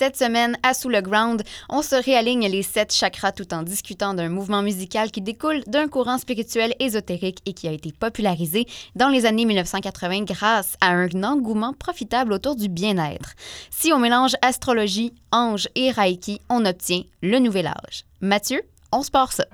Cette semaine, à Sous le Ground, on se réaligne les sept chakras tout en discutant d'un mouvement musical qui découle d'un courant spirituel ésotérique et qui a été popularisé dans les années 1980 grâce à un engouement profitable autour du bien-être. Si on mélange astrologie, ange et reiki, on obtient le nouvel âge. Mathieu, on se part ça.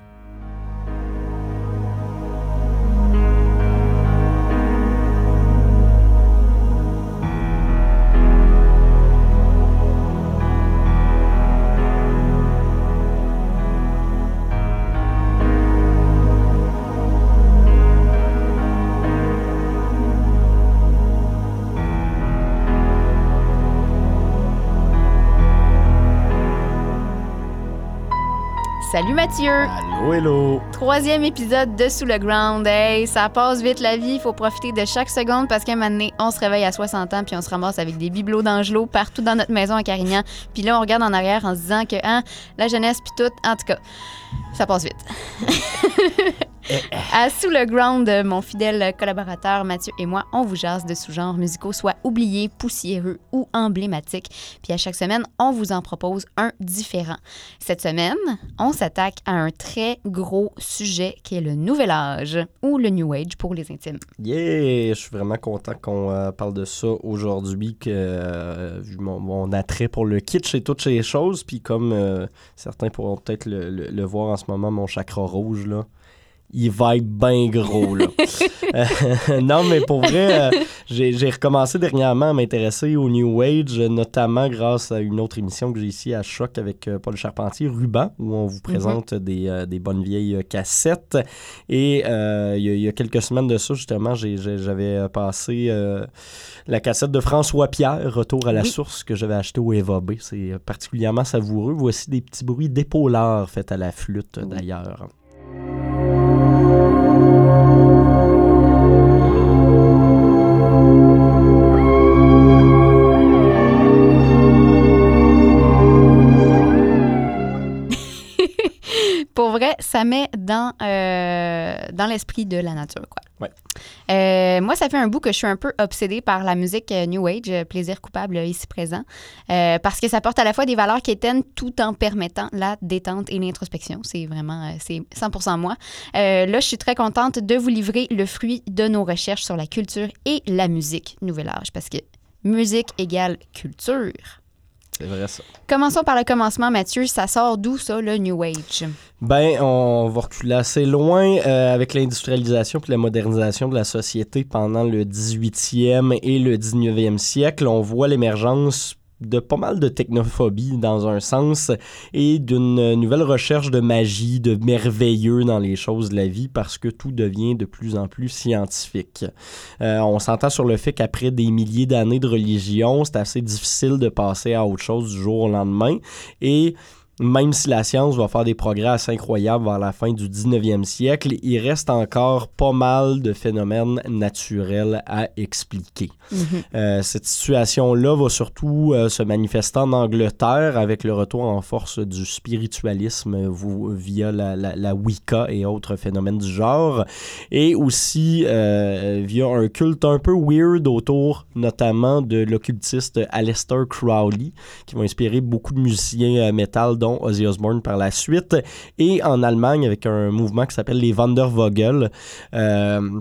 Salut Mathieu! Allô, hello! Troisième épisode de Sous le Ground. Hey, ça passe vite la vie, il faut profiter de chaque seconde parce qu'à un moment donné, on se réveille à 60 ans puis on se ramasse avec des bibelots d'angelots partout dans notre maison à Carignan. Puis là, on regarde en arrière en se disant que hein, la jeunesse puis tout, en tout cas, ça passe vite. À Sous le Ground, mon fidèle collaborateur Mathieu et moi, on vous jase de sous-genres musicaux, soit oubliés, poussiéreux ou emblématiques. Puis à chaque semaine, on vous en propose un différent. Cette semaine, on s'attaque à un très gros sujet qui est le nouvel âge ou le New Age pour les intimes. Yeah! Je suis vraiment content qu'on euh, parle de ça aujourd'hui, que euh, vu mon, attrait pour le kitsch et toutes ces choses, puis comme euh, certains pourront peut-être le voir en ce moment, mon chakra rouge, là, il vibe bien gros, là. Euh, non, mais pour vrai, euh, j'ai recommencé dernièrement à m'intéresser au New Age, notamment grâce à une autre émission que j'ai ici à Choc avec euh, Paul Charpentier, Ruban, où on vous présente des, des bonnes vieilles cassettes. Et il y, a- il y a quelques semaines de ça, justement, j'avais passé la cassette de François Pierre, Retour à la Oui. source, que j'avais acheté au Eva B. C'est particulièrement savoureux. Voici des petits bruits d'épaulards faits à la flûte, Oui. d'ailleurs. Pour vrai, ça met dans, euh, dans l'esprit de la nature, quoi. Ouais. Euh, moi, ça fait un bout que je suis un peu obsédée par la musique euh, New Age, plaisir coupable ici présent, euh, parce que ça porte à la fois des valeurs qui éteignent tout en permettant la détente et l'introspection. C'est vraiment, c'est 100% moi. Euh, là, je suis très contente de vous livrer le fruit de nos recherches sur la culture et la musique Nouvel Âge, parce que musique égale culture. C'est vrai ça. Commençons par le commencement, Mathieu. Ça sort d'où, ça, le New Age? Ben, on va reculer assez loin euh, avec l'industrialisation puis la modernisation de la société pendant le 18e et le 19e siècle. On voit l'émergence de pas mal de technophobie dans un sens et d'une nouvelle recherche de magie, de merveilleux dans les choses de la vie parce que tout devient de plus en plus scientifique. Euh, on s'entend sur le fait qu'après des milliers d'années de religion, c'est assez difficile de passer à autre chose du jour au lendemain et même si la science va faire des progrès assez incroyables vers la fin du 19e siècle, il reste encore pas mal de phénomènes naturels à expliquer. Mhm. Euh, cette situation-là va surtout euh, se manifester en Angleterre avec le retour en force du spiritualisme euh, vous- via la, la- la Wicca et autres phénomènes du genre, et aussi euh, via un culte un peu weird autour notamment de l'occultiste Aleister Crowley, qui va inspirer beaucoup de musiciens métal, Ozzy Osbourne par la suite, et en Allemagne avec un mouvement qui s'appelle les Wandervogel. Euh,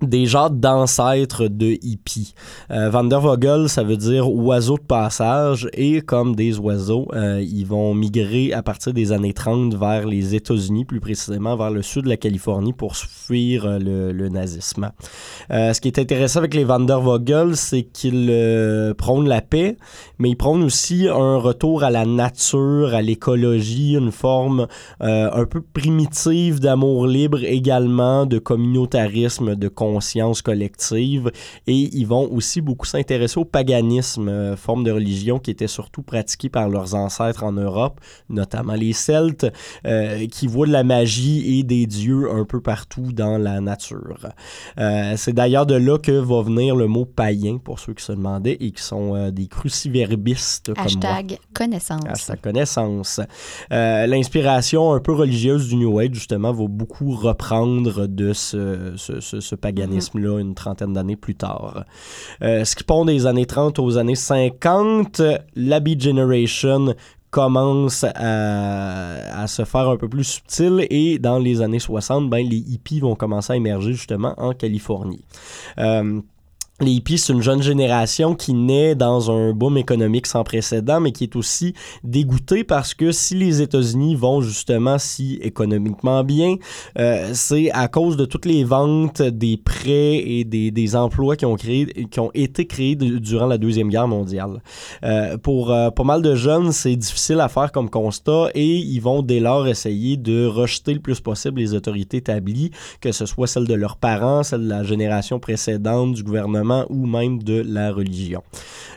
des genres d'ancêtres de hippies. Euh, Vandervogel, ça veut dire oiseau de passage et comme des oiseaux, euh, ils vont migrer à partir des années 30 vers les États-Unis, plus précisément vers le sud de la Californie pour fuir euh, le, nazisme. Euh, ce qui est intéressant avec les Vandervogel, c'est qu'ils prônent la paix, mais ils prônent aussi un retour à la nature, à l'écologie, une forme un peu primitive d'amour libre également, de communautarisme, de conscience collective. Et ils vont aussi beaucoup s'intéresser au paganisme, euh, forme de religion qui était surtout pratiquée par leurs ancêtres en Europe, notamment les Celtes, euh, qui voient de la magie et des dieux un peu partout dans la nature. Euh, C'est d'ailleurs de là que va venir le mot païen, pour ceux qui se demandaient, et qui sont des cruciverbistes comme moi Hashtag connaissance. sa connaissance. L'inspiration un peu religieuse du New Age, justement, va beaucoup reprendre de ce, ce, ce- ce paganisme une trentaine d'années plus tard. Euh, ce qui pond des années 30 aux années 50, la Beat Generation commence à, se faire un peu plus subtil et dans les années 60, ben, les hippies vont commencer à émerger justement en Californie. Euh, les hippies, c'est une jeune génération qui naît dans un boom économique sans précédent, mais qui est aussi dégoûtée parce que si les États-Unis vont justement si économiquement bien, euh, c'est à cause de toutes les ventes, des prêts et des, emplois qui ont, créé, qui ont été créés durant la Deuxième Guerre mondiale. Euh, pour euh, pas mal de jeunes, c'est difficile à faire comme constat et ils vont dès lors essayer de rejeter le plus possible les autorités établies, que ce soit celles de leurs parents, celles de la génération précédente, du gouvernement ou même de la religion.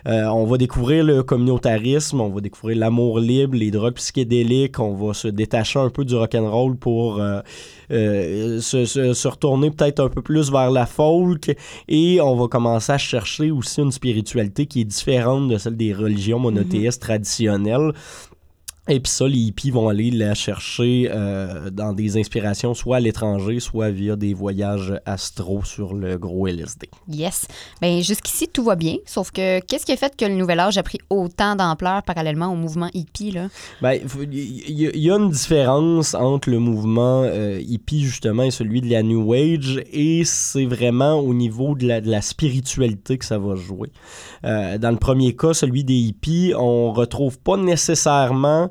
Euh, on va découvrir le communautarisme, on va découvrir l'amour libre, les drogues psychédéliques, on va se détacher un peu du rock'n'roll pour euh, euh, se, se, retourner peut-être un peu plus vers la folk et on va commencer à chercher aussi une spiritualité qui est différente de celle des religions monothéistes traditionnelles. Et puis ça, les hippies vont aller la chercher euh, dans des inspirations, soit à l'étranger, soit via des voyages astro sur le gros LSD. Yes. Bien, jusqu'ici, tout va bien. Sauf que qu'est-ce qui a fait que le Nouvel Âge a pris autant d'ampleur parallèlement au mouvement hippie? Là? Bien, il y, a une différence entre le mouvement euh, hippie, justement, et celui de la New Age. Et c'est vraiment au niveau de la, de la, spiritualité que ça va jouer. Euh, dans le premier cas, celui des hippies, on retrouve pas nécessairement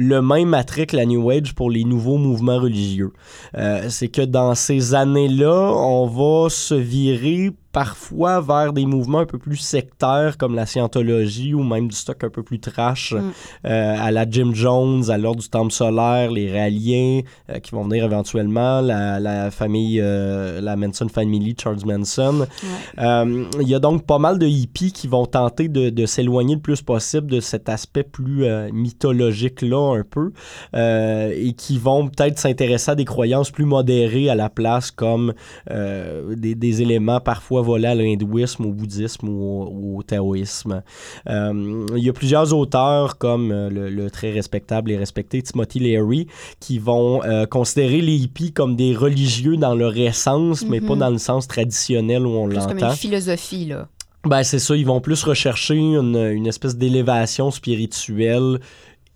le même attrait que la New Age pour les nouveaux mouvements religieux. Euh, c'est que dans ces années-là, on va se virer parfois vers des mouvements un peu plus sectaires comme la scientologie ou même du stock un peu plus trash mm. euh, à la Jim Jones, à l'ordre du temple solaire, les Réaliens euh, qui vont venir éventuellement, la, famille, euh, la Manson Family, Charles Manson. Il y a donc pas mal de hippies qui vont tenter de, s'éloigner le plus possible de cet aspect plus mythologique-là un peu et qui vont peut-être s'intéresser à des croyances plus modérées à la place comme des, des éléments parfois voler à l'hindouisme, au bouddhisme ou au, taoïsme. Euh, il y a plusieurs auteurs comme euh, le, très respectable et respecté Timothy Leary qui vont euh, considérer les hippies comme des religieux dans leur essence, mais pas mhm. dans le sens traditionnel où on l'entend. comme une philosophie, là. Ben, c'est ça, ils vont plus rechercher une, une espèce d'élévation spirituelle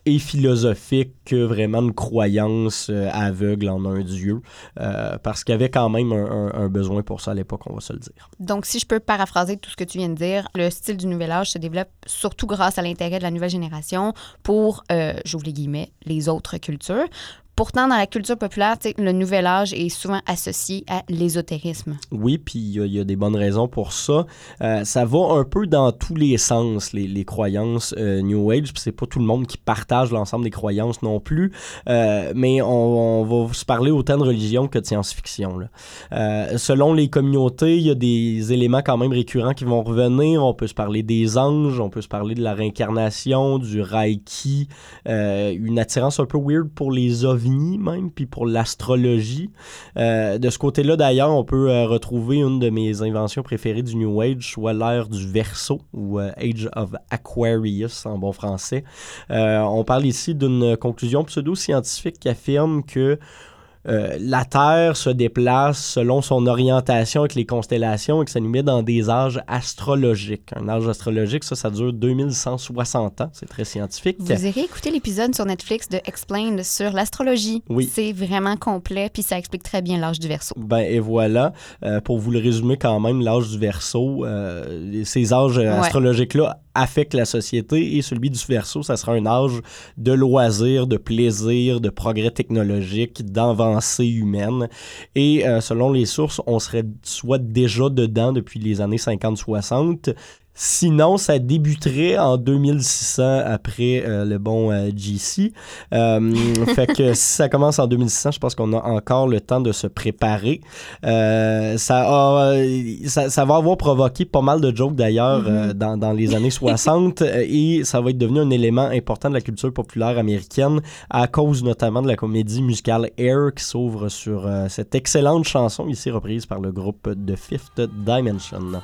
et philosophique que vraiment une croyance euh, aveugle en un Dieu, euh, parce qu'il y avait quand même un, besoin pour ça à l'époque, on va se le dire. Donc, si je peux paraphraser tout ce que tu viens de dire, le style du Nouvel Âge se développe surtout grâce à l'intérêt de la nouvelle génération pour, euh, j'ouvre les guillemets, les autres cultures, Pourtant, dans la culture populaire, le nouvel âge est souvent associé à l'ésotérisme. Oui, puis il y, a des bonnes raisons pour ça. Euh, ça va un peu dans tous les sens, les, croyances euh, New Age, c'est pas tout le monde qui partage l'ensemble des croyances non plus, euh, mais on, va se parler autant de religion que de science-fiction. selon les communautés, il y a des éléments quand même récurrents qui vont revenir. On peut se parler des anges, on peut se parler de la réincarnation, du Reiki, une attirance un peu weird pour les ovnis même, puis pour l'astrologie. Euh, de ce côté-là, d'ailleurs, on peut euh, retrouver une de mes inventions préférées du New Age, soit l'ère du Verseau, ou euh, Age of Aquarius en bon français. on parle ici d'une conclusion pseudo-scientifique qui affirme que euh, la Terre se déplace selon son orientation avec les constellations et que ça nous met dans des âges astrologiques. Un âge astrologique, ça, ça dure 2160 ans. C'est très scientifique. Vous irez écouter l'épisode sur Netflix de Explained sur l'astrologie. Oui. C'est vraiment complet, puis ça explique très bien l'âge du Verseau. Ben, et voilà. Euh, pour vous le résumer quand même, l'âge du Verseau, euh, ces âges astrologiques-là affectent la société et celui du Verseau, ça sera un âge de loisirs, de plaisir, de progrès technologique, d'invention humaine. Et euh, selon les sources, on serait soit déjà dedans depuis les années 50-60, Sinon, ça débuterait en 2600 après euh, le bon euh, GC. Euh, fait que si ça commence en 2600, je pense qu'on a encore le temps de se préparer. ça, ça, va avoir provoqué pas mal de jokes d'ailleurs mm-hmm. dans, dans, les années 60 et ça va être devenu un élément important de la culture populaire américaine à cause notamment de la comédie musicale Air qui s'ouvre sur cette excellente chanson ici reprise par le groupe The Fifth Dimension.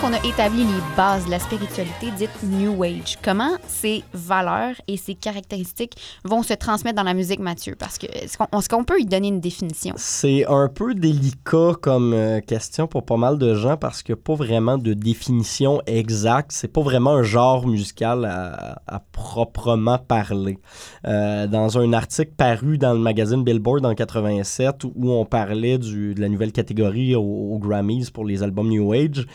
Qu'on a établi les bases de la spiritualité dite New Age, comment ces valeurs et ces caractéristiques vont se transmettre dans la musique, Mathieu? Parce que est-ce qu'on peut y donner une définition? C'est un peu délicat comme euh, question pour pas mal de gens parce qu'il n'y a pas vraiment de définition exacte. C'est pas vraiment un genre musical à, proprement parler. Euh, dans un article paru dans le magazine Billboard en 87 où on parlait de la nouvelle catégorie aux Grammys pour les albums New Age,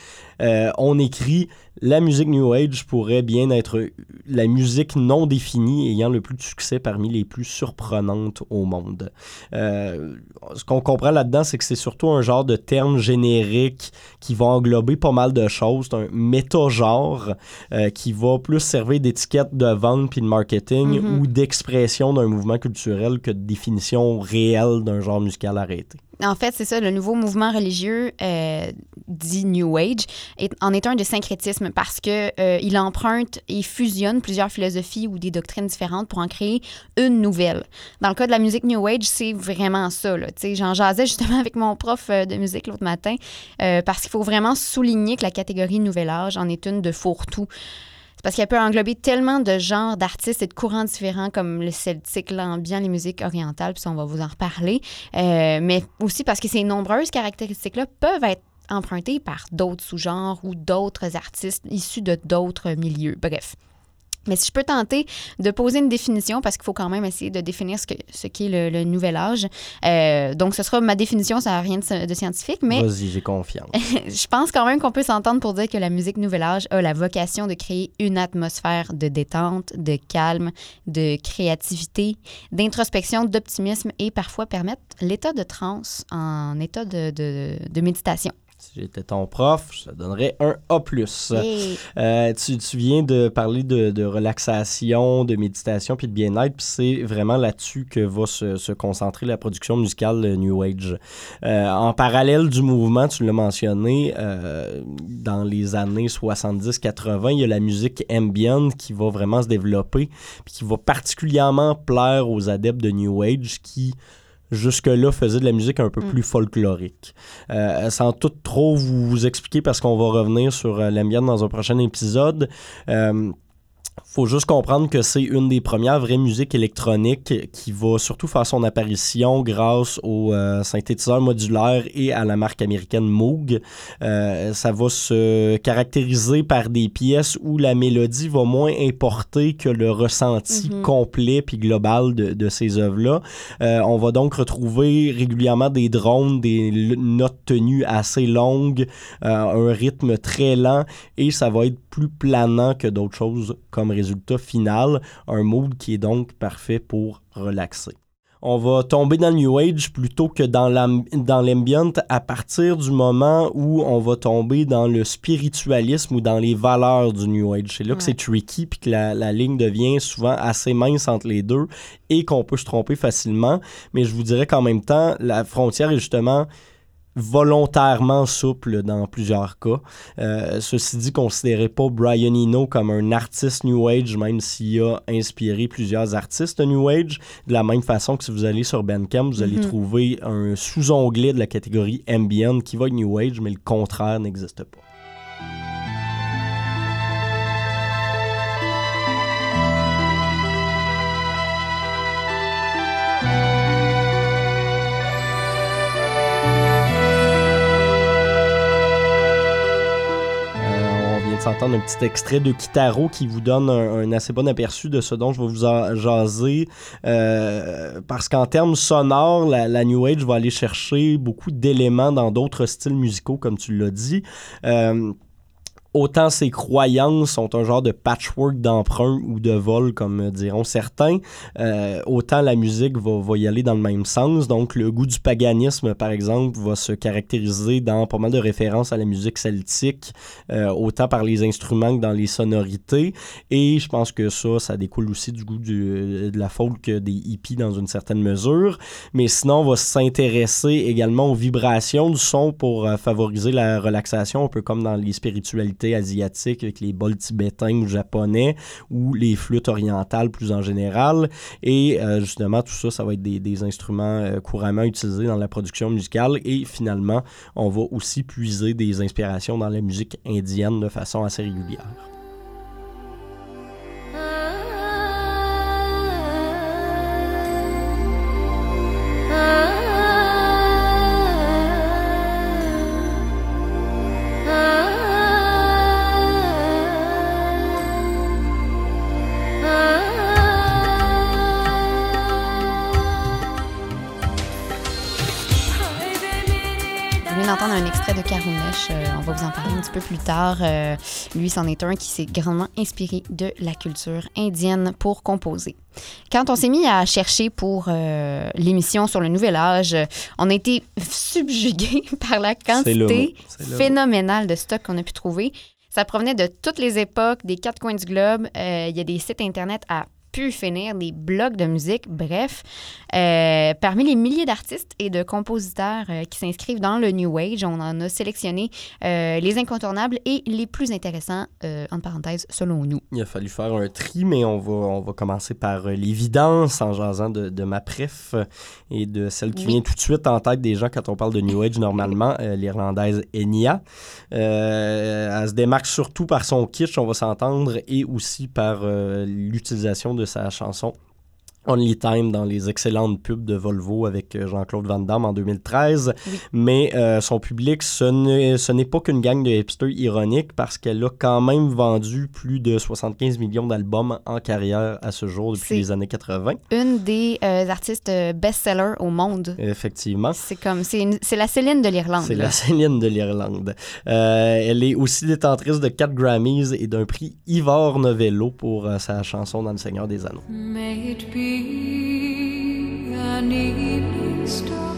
euh, on écrit la musique New Age pourrait bien être la musique non définie ayant le plus de succès parmi les plus surprenantes au monde. Euh, ce qu'on comprend là-dedans, c'est que c'est surtout un genre de terme générique qui va englober pas mal de choses. C'est un méta-genre euh, qui va plus servir d'étiquette de vente puis de marketing mm-hmm. ou d'expression d'un mouvement culturel que de définition réelle d'un genre musical arrêté. En fait, c'est ça, le nouveau mouvement religieux euh, dit New Age est, en est un de syncrétisme parce que euh, il emprunte et fusionne plusieurs philosophies ou des doctrines différentes pour en créer une nouvelle. Dans le cas de la musique New Age, c'est vraiment ça. J'en jasais justement avec mon prof euh, de musique l'autre matin parce qu'il faut vraiment souligner que la catégorie Nouvel Âge en est une de fourre-tout parce qu'elle peut englober tellement de genres d'artistes et de courants différents comme le celtique, l'ambiant, les musiques orientales, puis on va vous en reparler. Euh, mais aussi parce que ces nombreuses caractéristiques-là peuvent être empruntées par d'autres sous-genres ou d'autres artistes issus de d'autres milieux. Bref. Mais si je peux tenter de poser une définition, parce qu'il faut quand même essayer de définir ce qu'est ce le, nouvel âge. Euh, donc, ce sera ma définition, ça n'a rien de, scientifique, mais... Vas-y, j'ai confiance. je pense quand même qu'on peut s'entendre pour dire que la musique nouvel âge a la vocation de créer une atmosphère de détente, de calme, de créativité, d'introspection, d'optimisme et parfois permettre l'état de transe en état de, de méditation. Si j'étais ton prof, je te donnerais un A. Euh, tu, tu, viens de parler de, de relaxation, de méditation puis de bien-être, puis c'est vraiment là-dessus que va se, se, concentrer la production musicale New Age. Euh, en parallèle du mouvement, tu l'as mentionné, euh, dans les années 70-80, il y a la musique ambient qui va vraiment se développer, puis qui va particulièrement plaire aux adeptes de New Age qui jusque-là faisait de la musique un peu mm. plus folklorique. Euh, sans tout trop vous, vous expliquer, parce qu'on va revenir sur euh, l'ambiance dans un prochain épisode, euh, faut juste comprendre que c'est une des premières vraies musiques électroniques qui va surtout faire son apparition grâce au euh, synthétiseur modulaire et à la marque américaine Moog. Euh, ça va se caractériser par des pièces où la mélodie va moins importer que le ressenti mhm. complet puis global de, de ces œuvres-là. Euh, on va donc retrouver régulièrement des drones, des notes tenues assez longues, un rythme très lent et ça va être plus planant que d'autres choses comme résultat final, un mood qui est donc parfait pour relaxer. On va tomber dans le New Age plutôt que dans l'ambient à partir du moment où on va tomber dans le spiritualisme ou dans les valeurs du New Age. C'est là que c'est tricky puis que la, la, ligne devient souvent assez mince entre les deux et qu'on peut se tromper facilement. Mais je vous dirais qu'en même temps, la frontière est justement volontairement souple dans plusieurs cas. Euh, ceci dit, considérez pas Brian Eno comme un artiste New Age, même s'il a inspiré plusieurs artistes New Age. De la même façon que si vous allez sur Bandcamp, vous allez mhm. trouver un sous-onglet de la catégorie Ambient qui va être New Age, mais le contraire n'existe pas. S'entendre un petit extrait de Kitaro qui vous donne un, assez bon aperçu de ce dont je vais vous jaser. Euh, parce qu'en termes sonores, la, New Age va aller chercher beaucoup d'éléments dans d'autres styles musicaux, comme tu l'as dit. Euh, autant ses croyances sont un genre de patchwork d'emprunt ou de vol, comme diront certains, euh, autant la musique va, y aller dans le même sens. Donc, le goût du paganisme, par exemple, va se caractériser dans pas mal de références à la musique celtique, euh, autant par les instruments que dans les sonorités. Et je pense que ça, ça découle aussi du goût de la folk des hippies dans une certaine mesure. Mais sinon, on va s'intéresser également aux vibrations du son pour euh, favoriser la relaxation, un peu comme dans les spiritualités spiritualité asiatique avec les bols tibétains ou japonais ou les flûtes orientales plus en général. Et euh, justement, tout ça, ça va être des, des instruments euh, couramment utilisés dans la production musicale. Et finalement, on va aussi puiser des inspirations dans la musique indienne de façon assez régulière. Peu plus tard. Euh, lui, c'en est un qui s'est grandement inspiré de la culture indienne pour composer. Quand on s'est mis à chercher pour euh, l'émission sur le Nouvel Âge, on a été subjugué par la quantité phénoménale de stock qu'on a pu trouver. Ça provenait de toutes les époques, des quatre coins du globe. Euh, il y a des sites Internet à pu finir, des blogs de musique, bref. Euh, parmi les milliers d'artistes et de compositeurs euh, qui s'inscrivent dans le New Age, on en a sélectionné euh, les incontournables et les plus intéressants, en parenthèse, selon nous. Il a fallu faire un tri, mais on va, on va commencer par l'évidence en jasant de, de, ma préf et de celle qui vient tout de suite en tête des gens quand on parle de New Age normalement, l'Irlandaise Enya. elle se démarque surtout par son kitsch, on va s'entendre, et aussi par l'utilisation de sa chanson Only Time dans les excellentes pubs de Volvo avec euh, Jean-Claude Van Damme en 2013. Mais euh, son public, ce n'est pas qu'une gang de hipsters ironiques parce qu'elle a quand même vendu plus de 75 millions d'albums en carrière à ce jour depuis les années 80. Une des euh, artistes best-sellers au monde. Effectivement. C'est comme, c'est la Céline de l'Irlande. C'est la Céline de l'Irlande. elle est aussi détentrice de 4 Grammys et d'un prix Ivor Novello pour sa chanson dans Le Seigneur des Anneaux. An evening star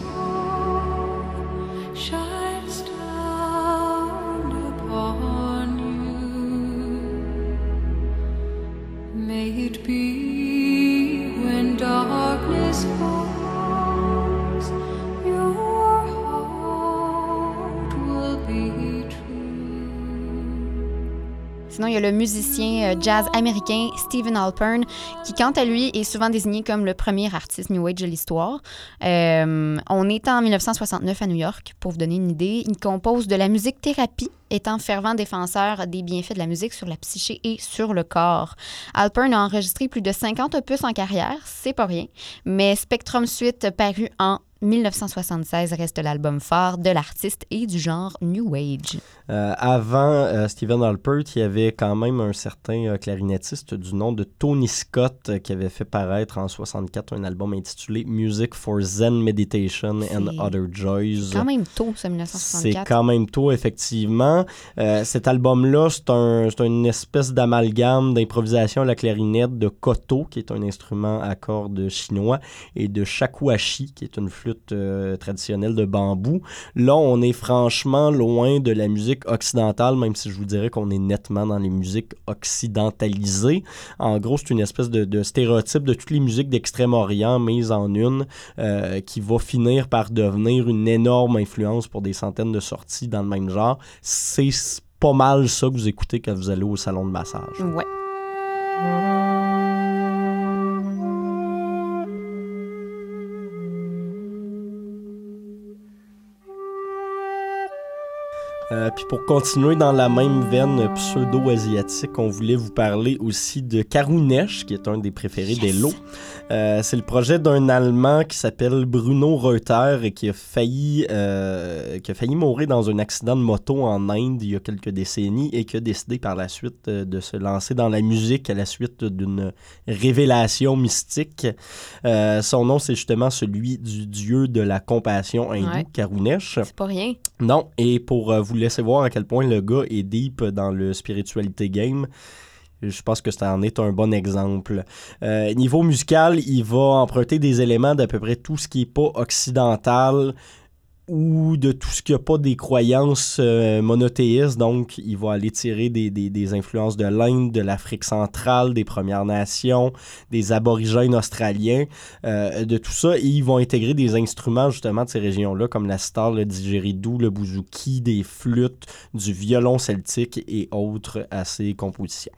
le musicien euh, jazz américain Stephen Alpern, qui, quant à lui, est souvent désigné comme le premier artiste New Age de l'histoire. Euh, on est en 1969 à New York, pour vous donner une idée. Il compose de la musique thérapie, étant fervent défenseur des bienfaits de la musique sur la psyché et sur le corps. Alpern a enregistré plus de 50 opus en carrière, c'est pas rien, mais Spectrum Suite, paru en 1976 reste l'album phare de l'artiste et du genre New Age. Euh, avant euh, Stephen Alpert, il y avait quand même un certain euh, clarinettiste du nom de Tony Scott qui avait fait paraître en 64 un album intitulé Music for Zen Meditation and Other Joys. C'est quand même tôt, ça, 1964. C'est quand même tôt, effectivement. cet album-là, c'est un, une espèce d'amalgame d'improvisation à la clarinette de koto, qui est un instrument à cordes chinois, et de shakuhachi, qui est une flûte euh, traditionnelle de bambou. Là, on est franchement loin de la musique occidentale, même si je vous dirais qu'on est nettement dans les musiques occidentalisées. En gros, c'est une espèce de, stéréotype de toutes les musiques d'Extrême-Orient mises en une, euh, qui va finir par devenir une énorme influence pour des centaines de sorties dans le même genre. C'est pas mal ça que vous écoutez quand vous allez au salon de massage. Euh, puis pour continuer dans la même veine pseudo-asiatique, on voulait vous parler aussi de Karunesh, qui est un des préférés d'Elo. Euh, c'est le projet d'un Allemand qui s'appelle Bruno Reuter et qui a failli euh, qui a failli mourir dans un accident de moto en Inde il y a quelques décennies et qui a décidé par la suite de se lancer dans la musique à la suite d'une révélation mystique. son nom, c'est justement celui du dieu de la compassion hindou, Karunesh. C'est pas rien. Non, et pour vous laisser voir à quel point le gars est deep dans le spiritualité game. Je pense que ça en est un bon exemple. Euh, niveau musical, il va emprunter des éléments d'à peu près tout ce qui n'est pas occidental ou de tout ce qui n'a pas des croyances euh, monothéistes. Donc, il va aller tirer des, des, des influences de l'Inde, de l'Afrique centrale, des Premières Nations, des aborigènes australiens, euh, de tout ça. Et ils vont intégrer des instruments justement de ces régions-là, comme la star, le didgeridoo, le bouzouki, des flûtes, du violon celtique et autres à ces compositions.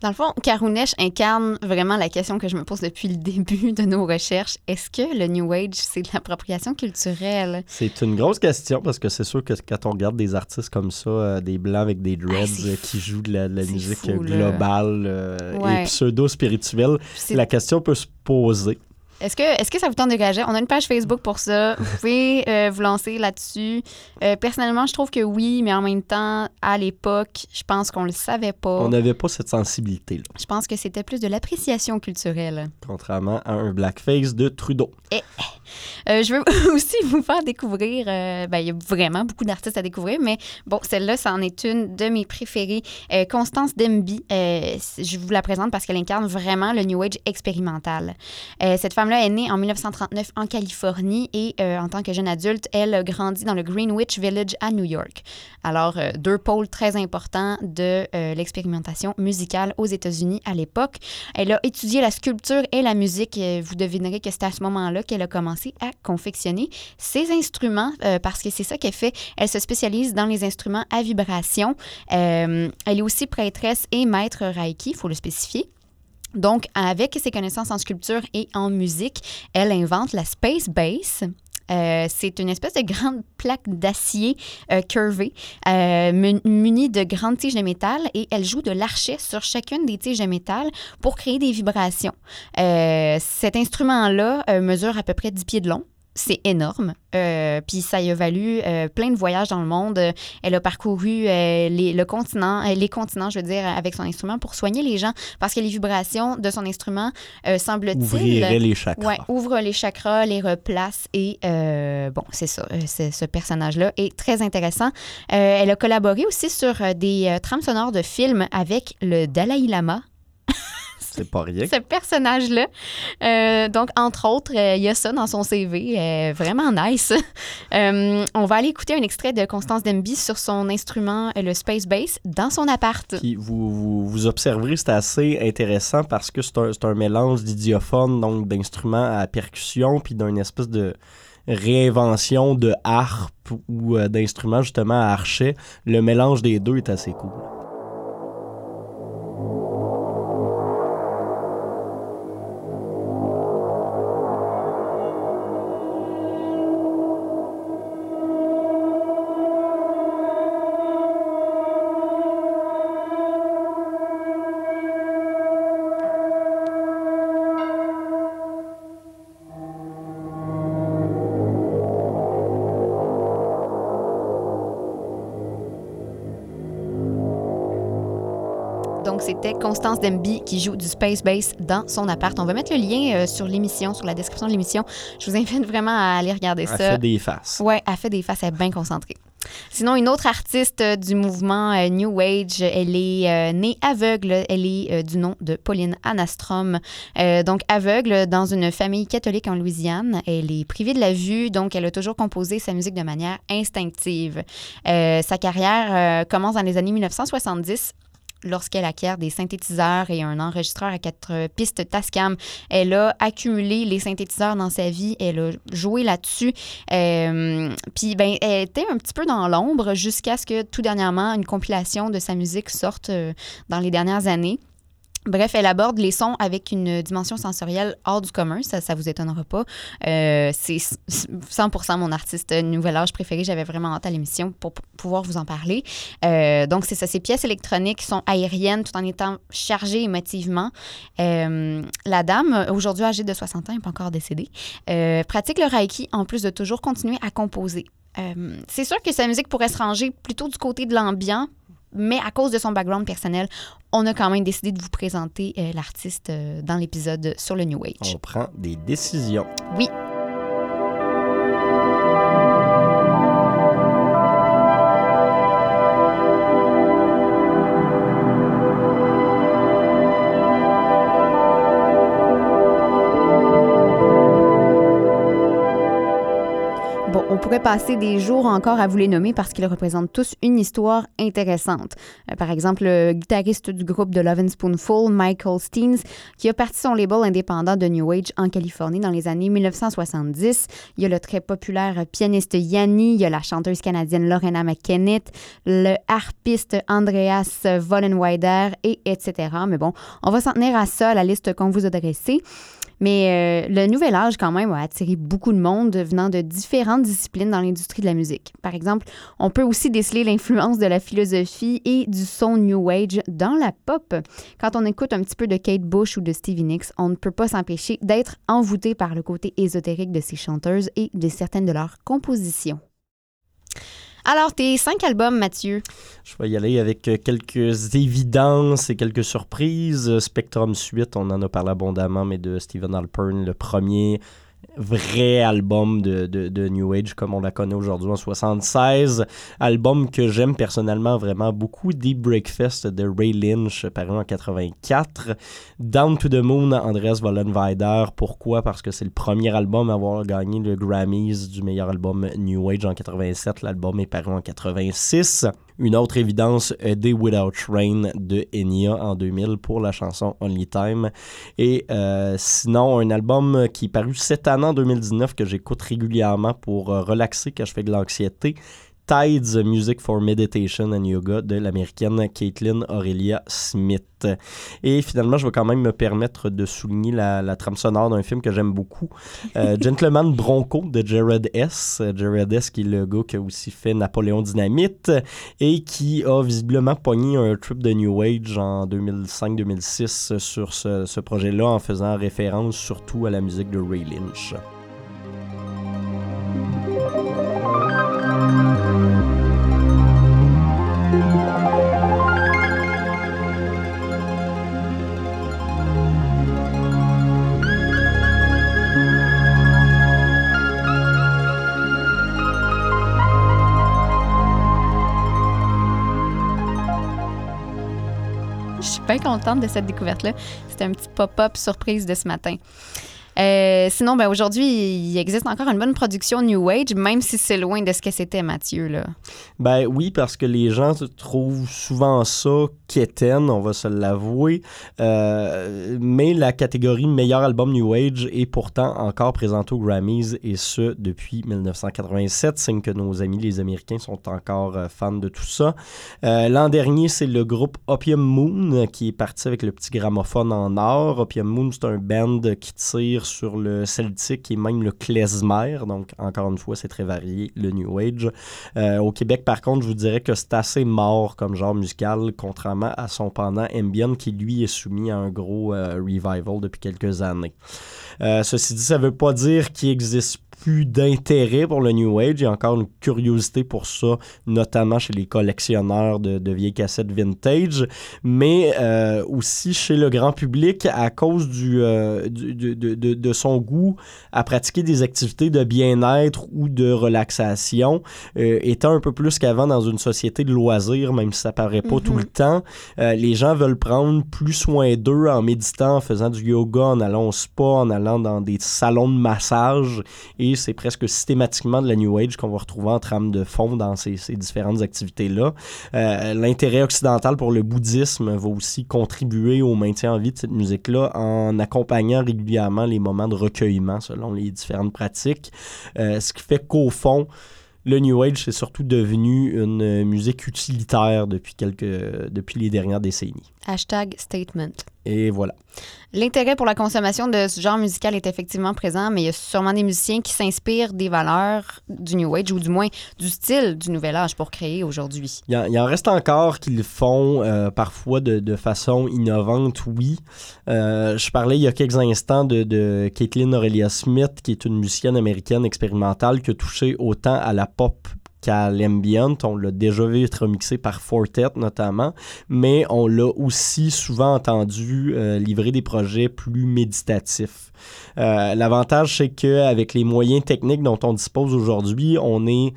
Dans le fond, Karunesh incarne vraiment la question que je me pose depuis le début de nos recherches. Est-ce que le New Age, c'est de l'appropriation culturelle? C'est une grosse question parce que c'est sûr que quand on regarde des artistes comme ça, euh, des blancs avec des dreads Ah, euh, qui jouent de la, de la c'est musique fou, globale euh, Ouais. et pseudo-spirituelle, la question peut se poser. Est-ce que, est que ça vous tente de réagir? On a une page Facebook pour ça. Vous pouvez euh, vous lancer là-dessus. Euh, personnellement, je trouve que oui, mais en même temps, à l'époque, je pense qu'on le savait pas. On n'avait pas cette sensibilité-là, Je pense que c'était plus de l'appréciation culturelle. contrairement à un blackface de Trudeau. Euh, je veux aussi vous faire découvrir, ben, il y a vraiment beaucoup d'artistes à découvrir, mais bon, celle-là, ça en est une de mes préférées. Constance Demby, je vous la présente parce qu'elle incarne vraiment le New Age expérimental. Cette femme-là est née en 1939 en Californie et euh, en tant que jeune adulte, elle a grandi dans le Greenwich Village à New York. Alors, euh, deux pôles très importants de euh, l'expérimentation musicale aux États-Unis à l'époque. Elle a étudié la sculpture et la musique. Vous devinerez que c'est à ce moment-là qu'elle a commencé à confectionner ses instruments parce que c'est ça qu'elle fait. Elle se spécialise dans les instruments à vibration. Elle est aussi prêtresse et maître Reiki, il faut le spécifier. Donc, avec ses connaissances en sculpture et en musique, elle invente la Space Bass. Euh, c'est une espèce de grande plaque d'acier euh, curvée, euh, mun- munie de grandes tiges de métal et elle joue de l'archet sur chacune des tiges de métal pour créer des vibrations. Euh, cet instrument-là mesure à peu près 10 pieds de long. C'est énorme. Euh, Puis ça y a valu euh, plein de voyages dans le monde. Euh, Elle a parcouru euh, les, le continent, les continents, je veux dire, avec son instrument pour soigner les gens parce que les vibrations de son instrument, semble-t-il, les chakras. Ouais, ouvre les chakras, les replace et bon, c'est ça. ce personnage-là est très intéressant. Elle a collaboré aussi sur des trames sonores de films avec le Dalai Lama. C'est pas rien. Ce personnage-là. Euh, donc, entre autres, euh, il y a ça dans son CV. euh, vraiment nice. On va aller écouter un extrait de Constance Demby sur son instrument, le Space Bass, dans son appart. Puis vous, vous, vous observerez, c'est assez intéressant parce que c'est un, un mélange d'idiophones, donc d'instruments à percussion, puis d'une espèce de réinvention de harpe ou d'instruments justement à archet. Le mélange des deux est assez cool. Donc, c'était Constance Demby qui joue du Space Bass dans son appart. On va mettre le lien euh, sur l'émission, sur la description de l'émission. Je vous invite vraiment à aller regarder Elle ça. fait des faces. Ouais, elle fait des faces, elle est bien concentrée. Sinon, une autre artiste euh, du mouvement euh, New Age, elle est euh, née aveugle. Elle est euh, du nom de Pauline Anastrom. Euh, donc, aveugle dans une famille catholique en Louisiane. Elle est privée de la vue, donc elle a toujours composé sa musique de manière instinctive. Sa carrière commence dans les années 1970 lorsqu'elle acquiert des synthétiseurs et un enregistreur à quatre pistes Tascam. Elle a accumulé les synthétiseurs dans sa vie, elle a joué là-dessus. Euh, Puis, ben, elle était un petit peu dans l'ombre jusqu'à ce que tout dernièrement, une compilation de sa musique sorte euh, dans les dernières années. Bref, elle aborde les sons avec une dimension sensorielle hors du commun, ça ça vous étonnera pas. Euh, c'est 100% mon artiste nouvel âge préféré, j'avais vraiment hâte à l'émission pour pouvoir vous en parler. Euh, donc, c'est ça, ces pièces électroniques sont aériennes tout en étant chargées émotivement. Euh, la dame, aujourd'hui âgée de 60 ans, n'est pas encore décédée, pratique le Reiki en plus de toujours continuer à composer. C'est sûr que sa musique pourrait se ranger plutôt du côté de l'ambiant, mais à cause de son background personnel, on a quand même décidé de vous présenter euh, l'artiste euh, dans l'épisode sur le New Age. On prend des décisions. Oui. Au pourrait passer des jours encore à vous les nommer parce qu'ils représentent tous une histoire intéressante. Euh, par exemple, le guitariste du groupe de Love and Spoonful, Michael Steens, qui a parti son label indépendant de New Age en Californie dans les années 1970. Il y a le très populaire pianiste Yanni, il y a la chanteuse canadienne Lorena McKennitt, le harpiste Andreas Vollenweider, et etc. Mais bon, on va s'en tenir à ça, la liste qu'on vous a dressée. Mais euh, le nouvel âge, quand même, a attiré beaucoup de monde venant de différentes disciplines dans l'industrie de la musique. Par exemple, on peut aussi déceler l'influence de la philosophie et du son New Age dans la pop. Quand on écoute un petit peu de Kate Bush ou de Stevie Nicks, on ne peut pas s'empêcher d'être envoûté par le côté ésotérique de ces chanteuses et de certaines de leurs compositions. Alors, tes cinq albums, Mathieu? Je vais y aller avec euh, quelques évidences et quelques surprises. Spectrum Suite, on en a parlé abondamment, mais de Stephen Alpern, le premier vrai album de, de, New Age comme on la connaît aujourd'hui en 76. Album que j'aime personnellement vraiment beaucoup. Deep Breakfast de Ray Lynch, paru en 84. Down to the Moon, Andreas Vollenweider. Pourquoi? Parce que c'est le premier album à avoir gagné le Grammys du meilleur album New Age en 87. L'album est paru en 86. Une autre évidence, A Day Without Rain de Enya en 2000 pour la chanson Only Time. Et euh, sinon, un album qui est paru cette année en 2019 que j'écoute régulièrement pour euh, relaxer quand je fais de l'anxiété. Tides Music for Meditation and Yoga de l'américaine Caitlin Aurelia Smith. Et finalement, je vais quand même me permettre de souligner la, trame sonore d'un film que j'aime beaucoup, euh, Gentleman Bronco de Jared S. Jared S. qui est le gars qui a aussi fait Napoléon Dynamite et qui a visiblement pogné un trip de New Age en 2005-2006 sur ce, ce projet-là en faisant référence surtout à la musique de Ray Lynch. De cette découverte-là. C'était un petit pop-up surprise de ce matin. Euh, sinon, ben, aujourd'hui, il existe encore une bonne production New Age, même si c'est loin de ce que c'était, Mathieu. Ben oui, parce que les gens trouvent souvent ça quétaine, on va se l'avouer. Euh, mais la catégorie meilleur album New Age est pourtant encore présentée aux Grammys, et ce, depuis 1987, signe que nos amis les Américains sont encore euh, fans de tout ça. L'an dernier, c'est le groupe Opium Moon qui est parti avec le petit gramophone en or. Opium Moon, c'est un band qui tire sur le celtique et même le klezmer. Donc, encore une fois, c'est très varié, le New Age. Euh, au Québec, par contre, je vous dirais que c'est assez mort comme genre musical, contrairement à son pendant Ambient, qui lui est soumis à un gros euh, revival depuis quelques années. Euh, ceci dit, ça ne veut pas dire qu'il existe plus d'intérêt pour le New Age. Il y a encore une curiosité pour ça, notamment chez les collectionneurs de, vieilles cassettes vintage, mais euh, aussi chez le grand public à cause du, euh, de, son goût à pratiquer des activités de bien-être ou de relaxation, euh, étant un peu plus qu'avant dans une société de loisirs, même si ça paraît pas tout le mm-hmm. temps. les gens veulent prendre plus soin d'eux en méditant, en faisant du yoga, en allant au spa, en allant dans des salons de massage et c'est presque systématiquement de la New Age qu'on va retrouver en trame de fond dans ces, différentes activités-là. Euh, l'intérêt occidental pour le bouddhisme va aussi contribuer au maintien en vie de cette musique-là en accompagnant régulièrement les moments de recueillement selon les différentes pratiques. Euh, ce qui fait qu'au fond, le New Age, c'est surtout devenu une musique utilitaire depuis, quelques, depuis les dernières décennies. Hashtag statement. Et voilà. L'intérêt pour la consommation de ce genre musical est effectivement présent, mais il y a sûrement des musiciens qui s'inspirent des valeurs du New Age ou du moins du style du Nouvel Âge pour créer aujourd'hui. Il, y en reste encore qui le font euh, parfois de, façon innovante, oui. Euh, je parlais il y a quelques instants de, de Caitlin Aurelia Smith, qui est une musicienne américaine expérimentale qui a touché autant à la pop qu'à l'ambient. On l'a déjà vu être remixé par Fortet notamment, mais on l'a aussi souvent entendu euh, livrer des projets plus méditatifs. Euh, l'avantage, c'est qu'avec les moyens techniques dont on dispose aujourd'hui, on est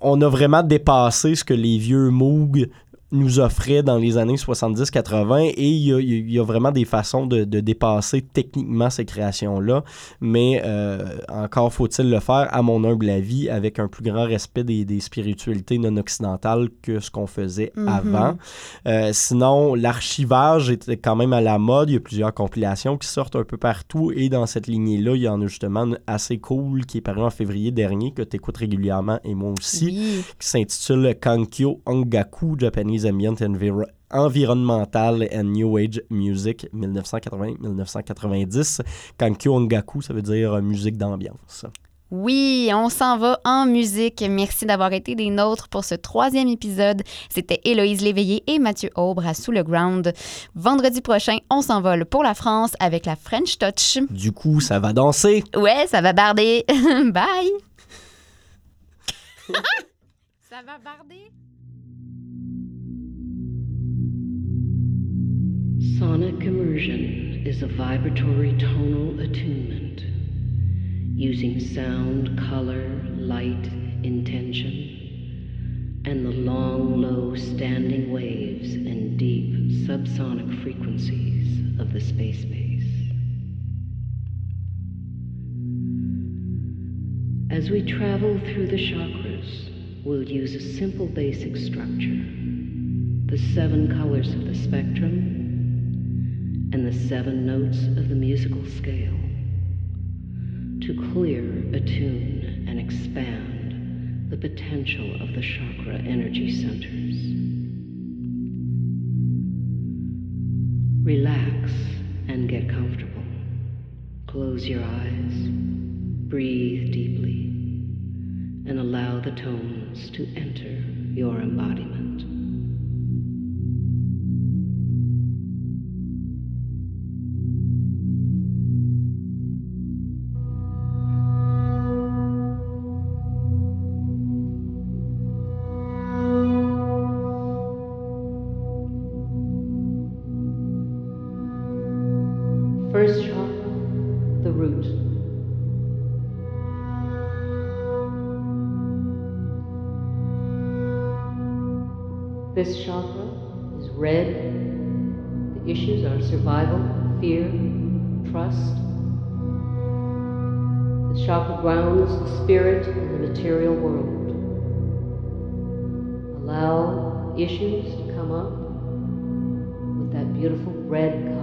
on a vraiment dépassé ce que les vieux Moog nous offrait dans les années 70-80 et il y, a, il y, a, vraiment des façons de, de dépasser techniquement ces créations-là, mais euh, encore faut-il le faire, à mon humble avis, avec un plus grand respect des, des spiritualités non occidentales que ce qu'on faisait Mhm. avant. Euh, sinon, l'archivage est quand même à la mode, il y a plusieurs compilations qui sortent un peu partout et dans cette lignée-là, il y en a justement une assez cool qui est parue en février dernier, que tu écoutes régulièrement et moi aussi Oui. qui s'intitule Kankyo Ongaku Japanese Ambient Enviro- Environmental and New Age Music 1980-1990. Kankyo Ongaku, ça veut dire euh, musique d'ambiance. Oui, on s'en va en musique. Merci d'avoir été des nôtres pour ce troisième épisode. C'était Héloïse Léveillé et Mathieu Aubre à Sous le Ground. Vendredi prochain, on s'envole pour la France avec la French Touch. Du coup, ça va danser. Ouais, ça va barder. Bye! ça va barder? Sonic immersion is a vibratory tonal attunement using sound, color, light, intention, and the long, low standing waves and deep subsonic frequencies of the space base. As we travel through the chakras, we'll use a simple basic structure the seven colors of the spectrum and the seven notes of the musical scale to clear, attune, and expand the potential of the chakra energy centers. Relax and get comfortable. Close your eyes, breathe deeply, and allow the tones to enter your embodiment. This chakra is red. The issues are survival, fear, trust. The chakra grounds the spirit in the material world. Allow issues to come up with that beautiful red color.